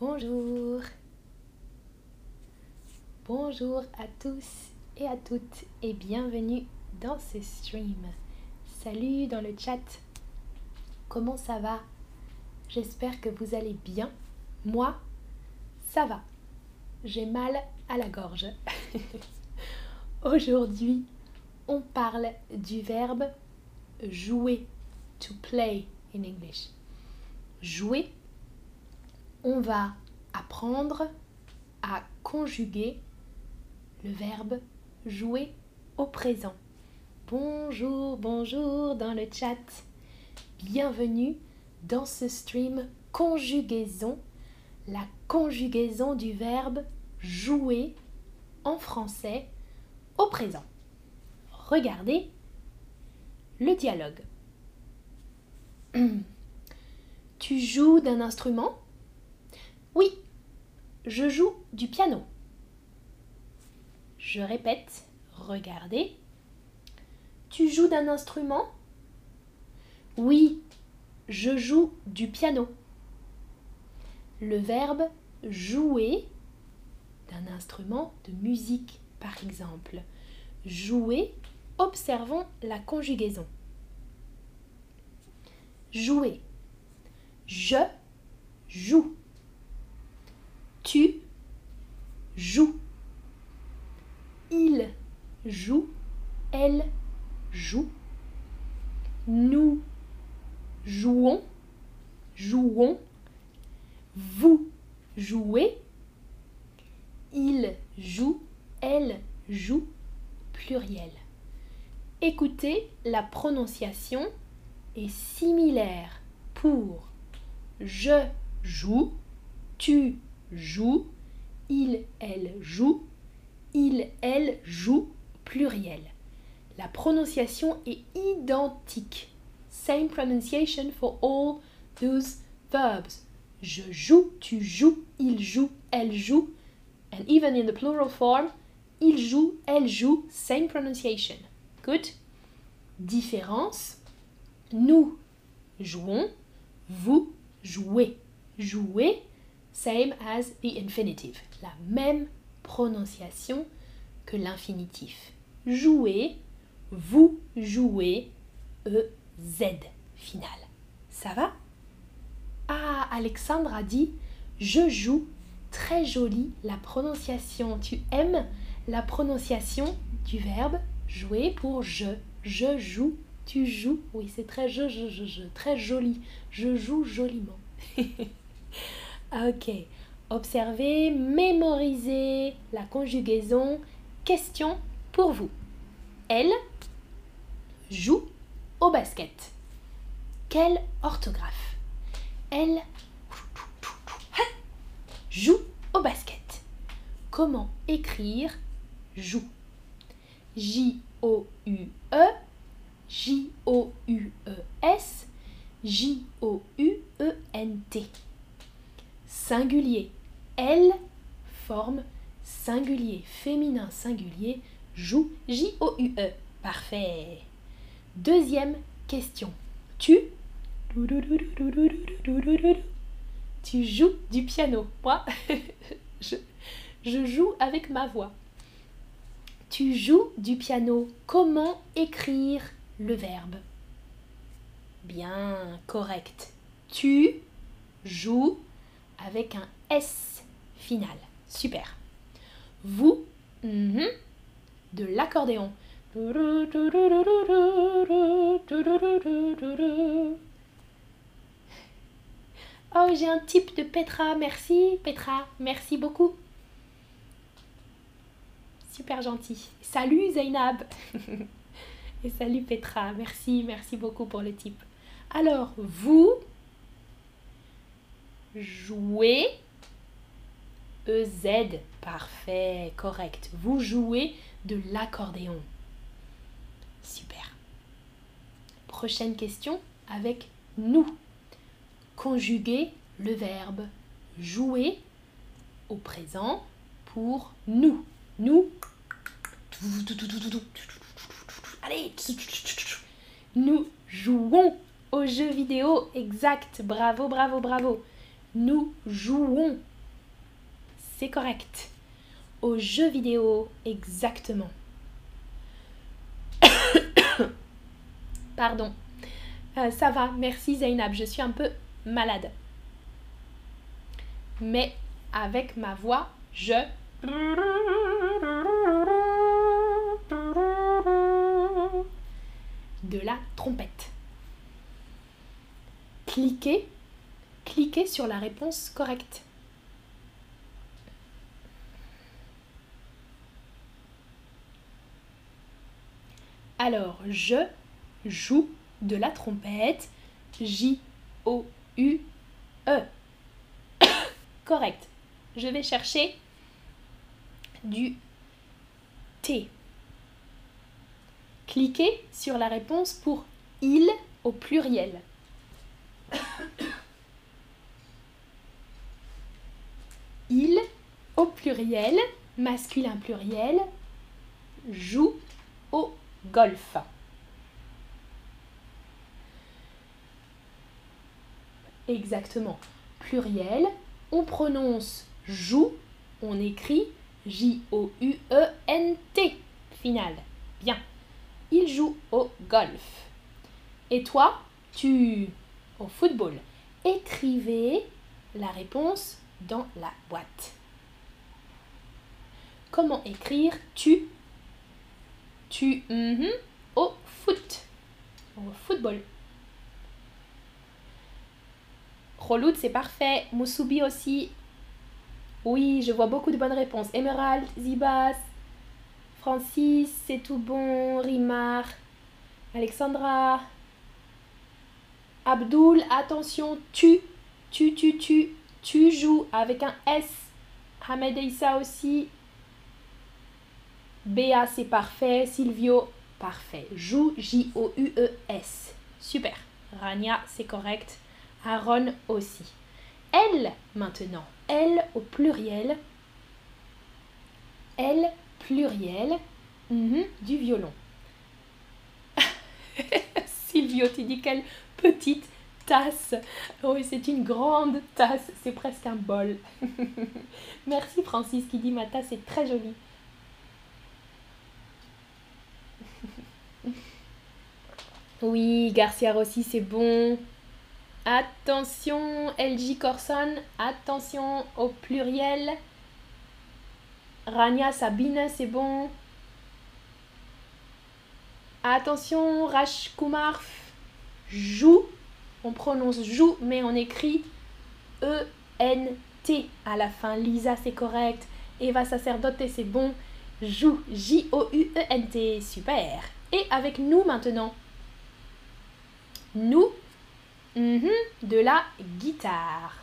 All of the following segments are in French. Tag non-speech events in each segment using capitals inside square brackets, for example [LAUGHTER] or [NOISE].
Bonjour. Bonjour à tous et à toutes et bienvenue dans ce stream. Salut dans le chat. Comment ça va? J'espère que vous allez bien. Moi, ça va. J'ai mal à la gorge. [LAUGHS] Aujourd'hui, on parle du verbe jouer, to play in English. Jouer, on va apprendre à conjuguer le verbe jouer au présent. Bonjour, bonjour dans le chat. Bienvenue dans ce stream conjugaison, la conjugaison du verbe jouer en français au présent. Regardez le dialogue. [CLEARS THROAT] Tu joues d'un instrument Oui, je joue du piano. Je répète, regardez. Tu joues d'un instrument? Oui, je joue du piano. Le verbe jouer d'un instrument de musique, par exemple. Jouer, observons la conjugaison. Jouer. Je joue. Tu joues. Il joue. Elle joue. Nous jouons. Jouons. Vous jouez. Il joue. Elle joue. Pluriel. Écoutez la prononciation est similaire pour je joue, tu joues, il, elle joue, il, elle joue, pluriel. La prononciation est identique. Same pronunciation for all those verbs. Je joue, tu joues, il joue, elle joue. And even in the plural form, il joue, elle joue, same pronunciation. Good? Différence. Nous jouons, vous jouez. Jouer, same as the infinitive. La même prononciation que l'infinitif. Jouer, vous jouez, E-Z final. Ça va? Ah, Alexandre a dit Je joue. Très jolie la prononciation. Tu aimes la prononciation du verbe jouer pour je. Je joue, tu joues. Oui, c'est très je, je, je, je, très joli. Je joue joliment. [LAUGHS] ok. Observez, mémorisez la conjugaison. Question pour vous. Elle joue au basket. Quelle orthographe? Elle joue au basket. Comment écrire joue? J-O-U-E, J-O-U-E-S, J-O-U-E-N-T. Singulier. Elle forme singulier, féminin singulier, joue, J-O-U-E. Parfait. Deuxième question. Tu tu joues du piano. Moi, [LAUGHS] je, je joue avec ma voix. Tu joues du piano. Comment écrire le verbe? Bien, correct. Tu joues avec un S final. Super. Vous, mhm, de l'accordéon. Oh, j'ai un type de Petra. Merci, Petra. Merci beaucoup. Super gentil. Salut, Zainab. [LAUGHS] Et salut, Petra. Merci, merci beaucoup pour le type. Alors, vous jouez EZ. Parfait, correct. Vous jouez de l'accordéon. Super. Prochaine question avec nous. Conjuguer le verbe jouer au présent pour nous. Nous. Allez. Nous jouons aux jeux vidéo. Exact. Bravo, bravo, bravo. Nous jouons c'est correct. Aux jeux vidéo, exactement. [COUGHS] Pardon. Euh, ça va, merci Zainab, je suis un peu malade. Mais avec ma voix, je... De la trompette. Cliquez, cliquez sur la réponse correcte. Alors, je joue de la trompette. J-O-U-E. [COUGHS] Correct. Je vais chercher du T. Cliquez sur la réponse pour il au pluriel. [COUGHS] [COUGHS] Il au pluriel, masculin pluriel, joue au golf. Exactement. Pluriel, on prononce joue, on écrit J-O-U-E-N-T. Final. Bien. Il joue au golf. Et toi, tu au football. Écrivez la réponse dans la boîte. Comment écrire tu tu mhm, au foot au football Roloud, c'est parfait. Moussoubi aussi. Oui, je vois beaucoup de bonnes réponses. Emerald, Zibas, Francis, c'est tout bon. Rimar, Alexandra, Abdul, attention, tu, tu, tu, tu, tu joues avec un S. Hamed aussi. Béa, c'est parfait. Silvio, parfait. Joue, J-O-U-E-S. Super. Rania, c'est correct. Aaron aussi. Elle, maintenant. Elle au pluriel. Elle, pluriel. Mhm, du violon. [LAUGHS] Silvio, tu dis quelle petite tasse. Oui, c'est une grande tasse. C'est presque un bol. [LAUGHS] Merci Francis qui dit ma tasse est très jolie. Oui, Garcia Rossi, c'est bon. Attention, LG Corson, attention au pluriel. Rania Sabine, c'est bon. Attention, Raj Kumar, joue. On prononce joue, mais on écrit E-N-T à la fin. Lisa, c'est correct. Eva Sacerdote, c'est bon. Joue, J-O-U-E-N-T. Super. Et avec nous maintenant. Nous, mhm, de la guitare.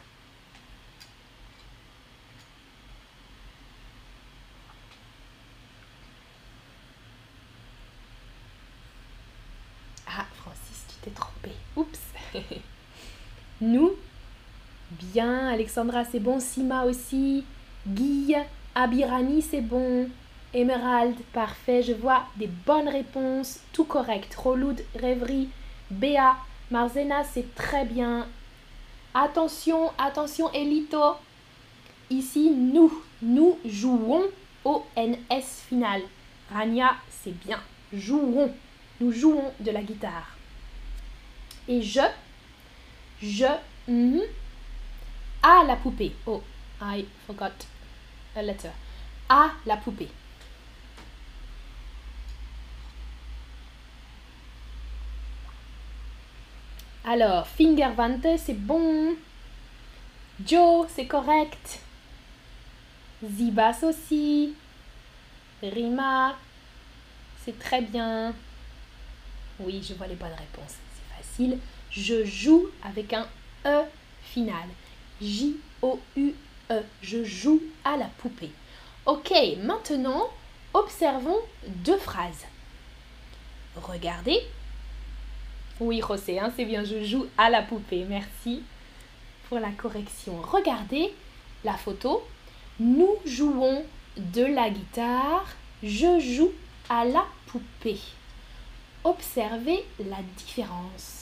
Ah, Francis, tu t'es trompé. Oups. [LAUGHS] Nous, bien. Alexandra, c'est bon. Sima aussi. Guy, Abirani, c'est bon. Emerald, parfait. Je vois des bonnes réponses. Tout correct. Roloud, rêverie. Béa, Marzena, c'est très bien. Attention, attention, Elito. Ici, nous, nous jouons au NS final. Rania, c'est bien. Jouons. Nous jouons de la guitare. Et je, je, mm, à la poupée. Oh, I forgot a letter. À la poupée. Alors, Fingervante, c'est bon. Joe, c'est correct. Zibas aussi. Rima, c'est très bien. Oui, je vois les bonnes réponses. C'est facile. Je joue avec un E final. J-O-U-E. Je joue à la poupée. Ok, maintenant, observons deux phrases. Regardez oui, José, hein, c'est bien, je joue à la poupée. Merci pour la correction. Regardez la photo. Nous jouons de la guitare. Je joue à la poupée. Observez la différence.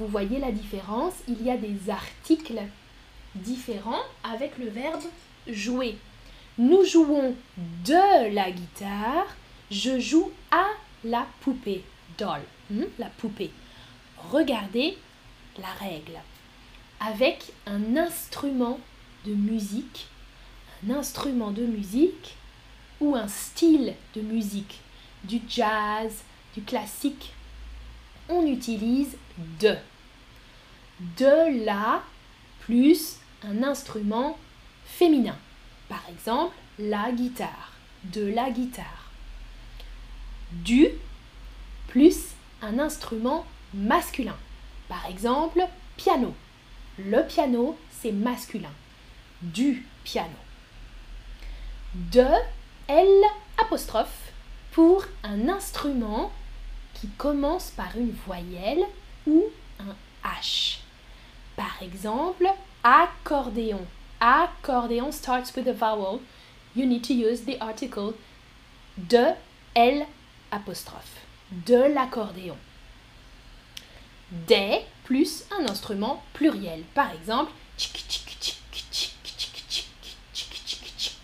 vous voyez la différence? Il y a des articles différents avec le verbe jouer. Nous jouons de la guitare. Je joue à la poupée. Doll. Hmm, la poupée. Regardez la règle. Avec un instrument de musique, un instrument de musique ou un style de musique, du jazz, du classique, on utilise de. De la plus un instrument féminin. Par exemple, la guitare, de la guitare. Du plus un instrument masculin. Par exemple, piano. Le piano, c'est masculin. Du piano. De L pour un instrument qui commence par une voyelle ou un H. Par exemple, accordéon. Accordéon starts with a vowel. You need to use the article de L De l'accordéon. Des plus un instrument pluriel. Par exemple,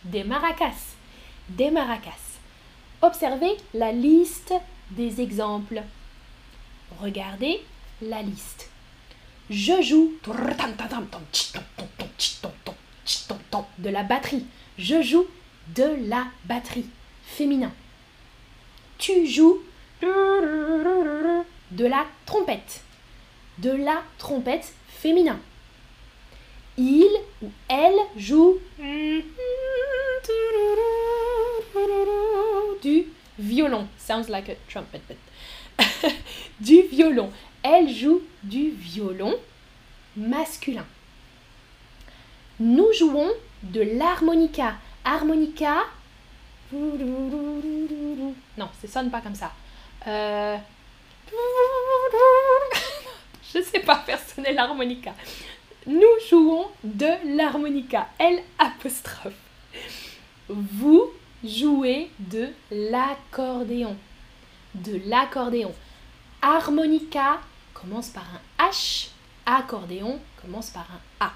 des maracas. Des maracas. Observez la liste des exemples. Regardez la liste. Je joue de la batterie. Je joue de la batterie. Féminin. Tu joues de la trompette. De la trompette féminin. Il ou elle joue du violon. Sounds like a trumpet, [LAUGHS] du violon. Elle joue du violon masculin. Nous jouons de l'harmonica. Harmonica. Non, ça sonne pas comme ça. Euh... [LAUGHS] Je sais pas faire sonner l'harmonica. Nous jouons de l'harmonica. L apostrophe. Vous jouer de l'accordéon. De l'accordéon. Harmonica commence par un H, accordéon commence par un A.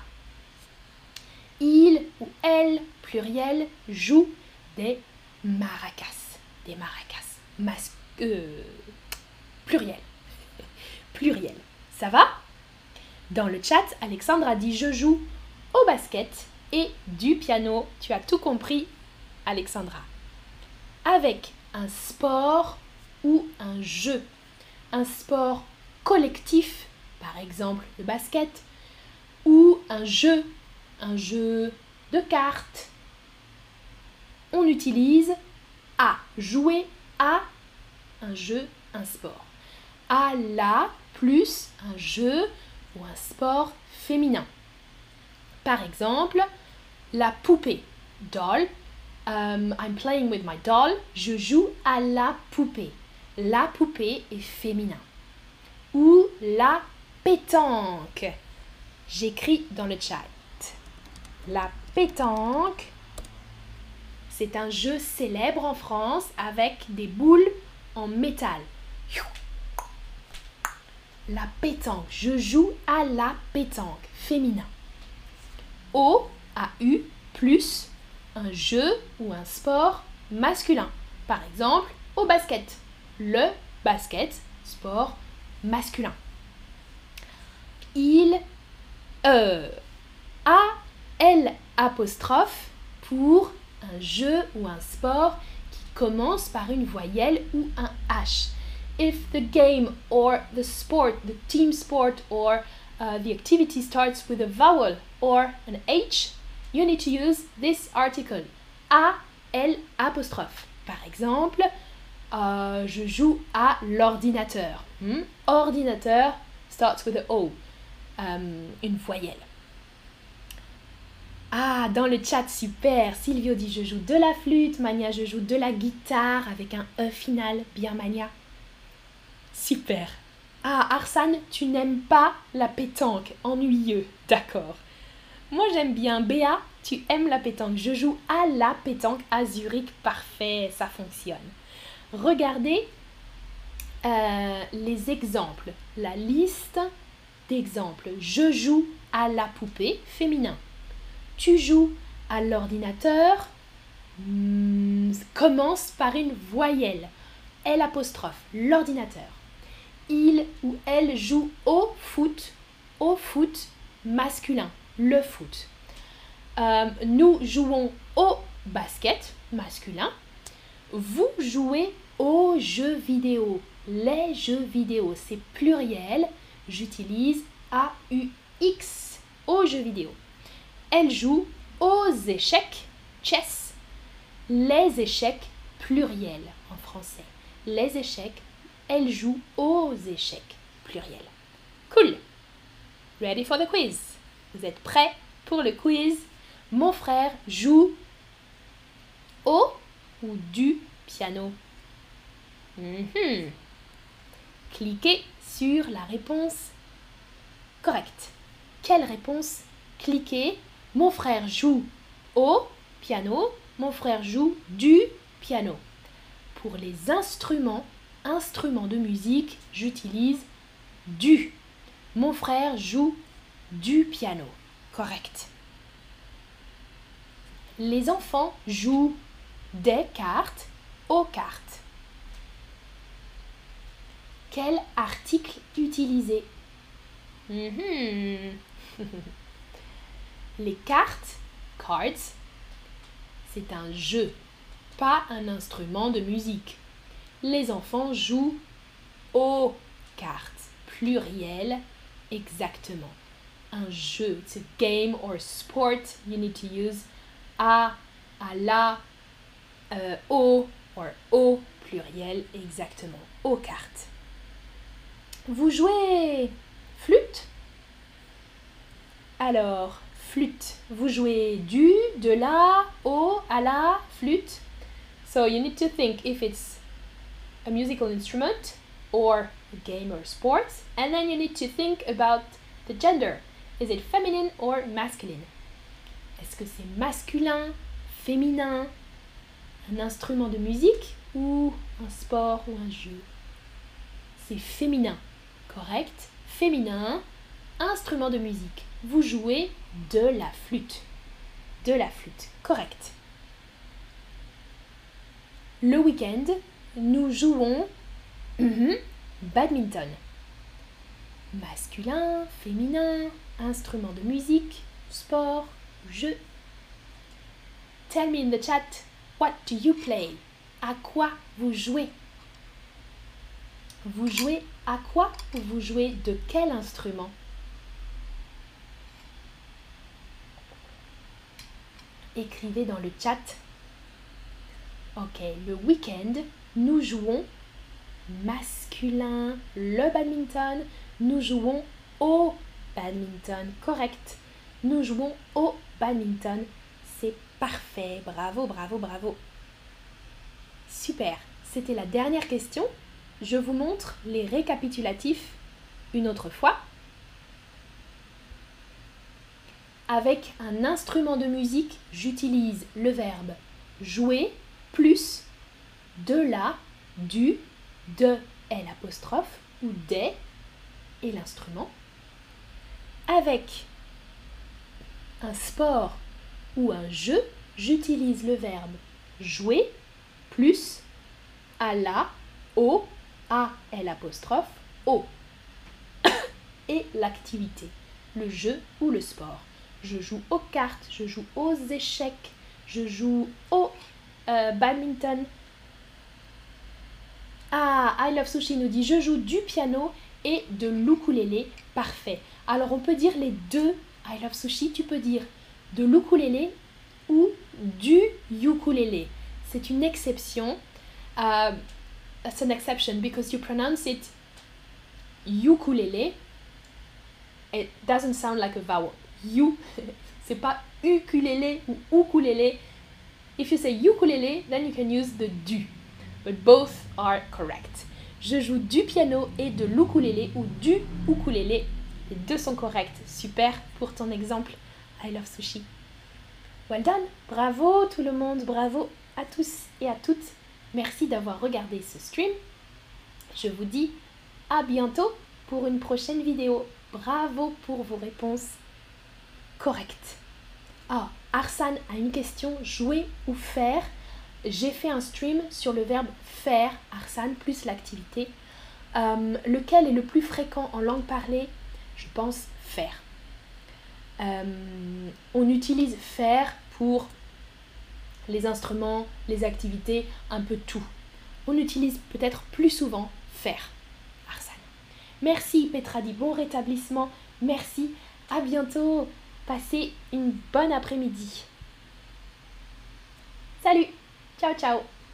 Il ou elle, pluriel, joue des maracas. Des maracas. Mas euh, pluriel. [LAUGHS] pluriel. Ça va? Dans le chat, Alexandre a dit je joue au basket et du piano. Tu as tout compris, Alexandra. Avec un sport ou un jeu. Un sport collectif, par exemple le basket, ou un jeu, un jeu de cartes. On utilise à jouer à un jeu, un sport. À la plus un jeu ou un sport féminin. Par exemple, la poupée, doll, Um, I'm playing with my doll. Je joue à la poupée. La poupée est féminin. Ou la pétanque. J'écris dans le chat. La pétanque, c'est un jeu célèbre en France avec des boules en métal. La pétanque. Je joue à la pétanque. Féminin. O, A-U, plus un jeu ou un sport masculin. Par exemple, au basket. Le basket, sport masculin. Il, euh, A, L apostrophe pour un jeu ou un sport qui commence par une voyelle ou un H. If the game or the sport, the team sport or uh, the activity starts with a vowel or an H, you need to use this article. A, L, apostrophe. Par exemple, euh, je joue à l'ordinateur. Hmm? Ordinateur starts with a O, euh, une voyelle. Ah, dans le chat, super. Silvio dit je joue de la flûte. Mania, je joue de la guitare avec un E final. Bien, Mania. Super. Ah, Arsane, tu n'aimes pas la pétanque. Ennuyeux. D'accord. Moi j'aime bien. Béa, tu aimes la pétanque. Je joue à la pétanque à Zurich. Parfait, ça fonctionne. Regardez euh, les exemples, la liste d'exemple. Je joue à la poupée féminin. Tu joues à l'ordinateur. Hmm, commence par une voyelle. L apostrophe, l'ordinateur. Il ou elle joue au foot, au foot masculin, le foot. Euh, nous jouons au basket masculin. Vous jouez aux jeux vidéo. Les jeux vidéo, c'est pluriel. J'utilise A-U-X aux jeux vidéo. Elle joue aux échecs, chess. Les échecs, pluriel en français. Les échecs, elle joue aux échecs, pluriel. Cool. Ready for the quiz? Vous êtes prêts pour le quiz? Mon frère joue au ou du piano. Mhm. Cliquez sur la réponse correcte. Quelle réponse Cliquez. Mon frère joue au piano. Mon frère joue du piano. Pour les instruments, instruments de musique, j'utilise du. Mon frère joue du piano. Correct. Les enfants jouent des cartes aux cartes. Quel article utiliser? Mhm. [LAUGHS] Les cartes, cards, c'est un jeu, pas un instrument de musique. Les enfants jouent aux cartes, pluriel, exactement. Un jeu, it's a game or sport you need to use à, à la, euh, au, or au, pluriel, exactement, aux cartes. Vous jouez flûte? Alors, flûte. Vous jouez du, de la, au, à la, flûte. So you need to think if it's a musical instrument or a game or sport. And then you need to think about the gender. Is it feminine or masculine? Est-ce que c'est masculin, féminin, un instrument de musique ou un sport ou un jeu? C'est féminin, correct? Féminin, instrument de musique. Vous jouez de la flûte. De la flûte, correct. Le week-end, nous jouons mhm, badminton. Masculin, féminin, instrument de musique, sport, jeu. Tell me in the chat, what do you play? À quoi vous jouez? Vous jouez à quoi ou vous jouez de quel instrument? Écrivez dans le chat. Ok, le week-end, nous jouons masculin, le badminton, nous jouons au badminton, correct. Nous jouons au badminton. C'est parfait. Bravo, bravo, bravo. Super. C'était la dernière question. Je vous montre les récapitulatifs une autre fois. Avec un instrument de musique, j'utilise le verbe jouer plus de la, du, de L ou des et l'instrument. Avec un sport ou un jeu, j'utilise le verbe jouer plus à la, au, à L apostrophe, au. [COUGHS] Et l'activité, le jeu ou le sport. Je joue aux cartes, je joue aux échecs, je joue au euh, badminton. Ah, I Love Sushi nous dit je joue du piano et de l'ukulélé. Parfait. Alors on peut dire les deux I love sushi, tu peux dire de l'ukulélé ou du ukulélé. C'est une exception. Uh, it's an exception because you pronounce it ukulélé. It doesn't sound like a vowel. You, [LAUGHS] c'est pas ukulélé ou ukulélé. If you say ukulélé, then you can use the du. But both are correct. Je joue du piano et de l'ukulélé ou du ukulélé les deux sont corrects. Super pour ton exemple. I love sushi. Well done. Bravo tout le monde. Bravo à tous et à toutes. Merci d'avoir regardé ce stream. Je vous dis à bientôt pour une prochaine vidéo. Bravo pour vos réponses correctes. Ah, Arsane a une question, jouer ou faire? J'ai fait un stream sur le verbe faire, Arsane, plus l'activité. Euh, lequel est le plus fréquent en langue parlée? Je pense faire. Euh, on utilise faire pour les instruments, les activités, un peu tout. On utilise peut-être plus souvent faire. Arsane. Merci Petradi, bon rétablissement. Merci. À bientôt. Passez une bonne après-midi. Salut. Ciao ciao.